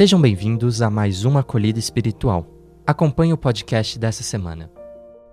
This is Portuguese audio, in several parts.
Sejam bem-vindos a mais uma acolhida espiritual. Acompanhe o podcast dessa semana.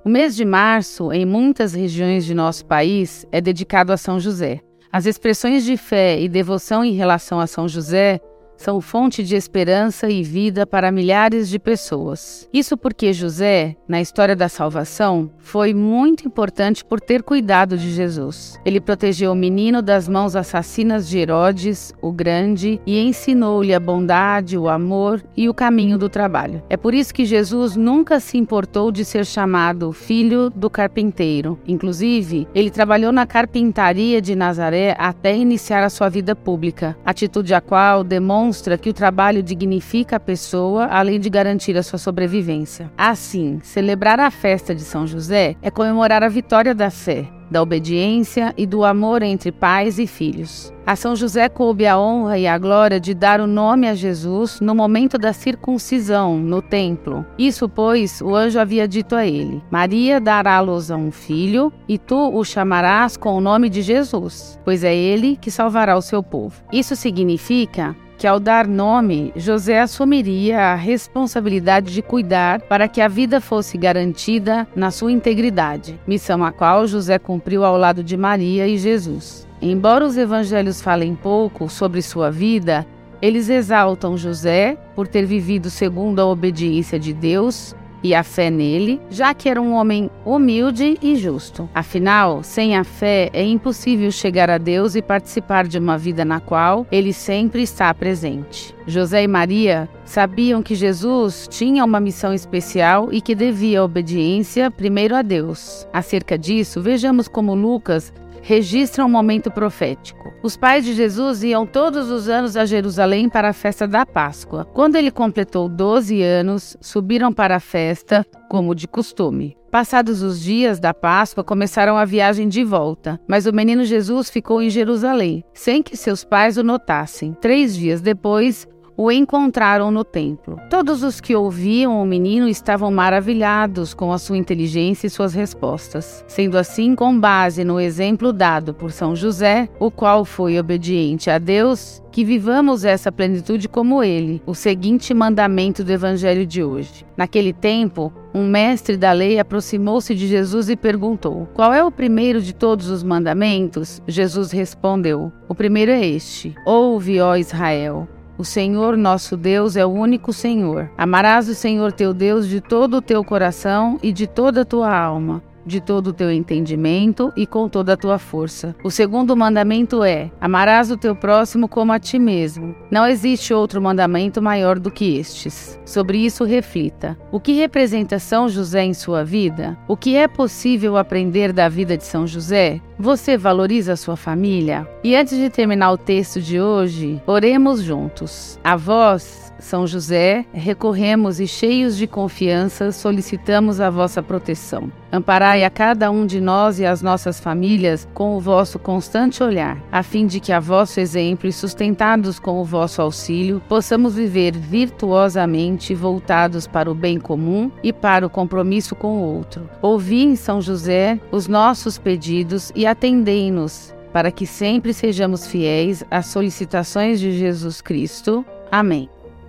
O mês de março, em muitas regiões de nosso país, é dedicado a São José. As expressões de fé e devoção em relação a São José são fonte de esperança e vida para milhares de pessoas. Isso porque José, na história da salvação, foi muito importante por ter cuidado de Jesus. Ele protegeu o menino das mãos assassinas de Herodes, o Grande, e ensinou-lhe a bondade, o amor e o caminho do trabalho. É por isso que Jesus nunca se importou de ser chamado filho do carpinteiro. Inclusive, ele trabalhou na carpintaria de Nazaré até iniciar a sua vida pública, atitude a qual demonstra demonstra que o trabalho dignifica a pessoa, além de garantir a sua sobrevivência. Assim, celebrar a festa de São José é comemorar a vitória da fé, da obediência e do amor entre pais e filhos. A São José coube a honra e a glória de dar o nome a Jesus no momento da circuncisão, no templo. Isso, pois, o anjo havia dito a ele: Maria dará à luz a um filho, e tu o chamarás com o nome de Jesus, pois é ele que salvará o seu povo. Isso significa que, ao dar nome, José assumiria a responsabilidade de cuidar para que a vida fosse garantida na sua integridade, missão a qual José cumpriu ao lado de Maria e Jesus. Embora os evangelhos falem pouco sobre sua vida, eles exaltam José por ter vivido segundo a obediência de Deus e a fé nele, já que era um homem humilde e justo. Afinal, sem a fé é impossível chegar a Deus e participar de uma vida na qual ele sempre está presente. José e Maria sabiam que Jesus tinha uma missão especial e que devia obediência primeiro a Deus. Acerca disso, vejamos como Lucas registra um momento profético. Os pais de Jesus iam todos os anos a Jerusalém para a festa da Páscoa. Quando ele completou 12 anos, subiram para a festa, como de costume. Passados os dias da Páscoa, começaram a viagem de volta, mas o menino Jesus ficou em Jerusalém, sem que seus pais o notassem. Três dias depois, o encontraram no templo. Todos os que ouviam o menino estavam maravilhados com a sua inteligência e suas respostas. Sendo assim, com base no exemplo dado por São José, o qual foi obediente a Deus, que vivamos essa plenitude como ele, o seguinte mandamento do evangelho de hoje. Naquele tempo, um mestre da lei aproximou-se de Jesus e perguntou: Qual é o primeiro de todos os mandamentos? Jesus respondeu: O primeiro é este: Ouve, ó Israel. O Senhor nosso Deus é o único Senhor. Amarás o Senhor teu Deus de todo o teu coração e de toda a tua alma de todo o teu entendimento e com toda a tua força. O segundo mandamento é: amarás o teu próximo como a ti mesmo. Não existe outro mandamento maior do que estes. Sobre isso reflita. O que representa São José em sua vida? O que é possível aprender da vida de São José? Você valoriza a sua família? E antes de terminar o texto de hoje, oremos juntos. A vós são José, recorremos e cheios de confiança solicitamos a vossa proteção. Amparai a cada um de nós e as nossas famílias com o vosso constante olhar, a fim de que a vosso exemplo e sustentados com o vosso auxílio, possamos viver virtuosamente voltados para o bem comum e para o compromisso com o outro. Ouvi em São José os nossos pedidos e atendei-nos para que sempre sejamos fiéis às solicitações de Jesus Cristo. Amém.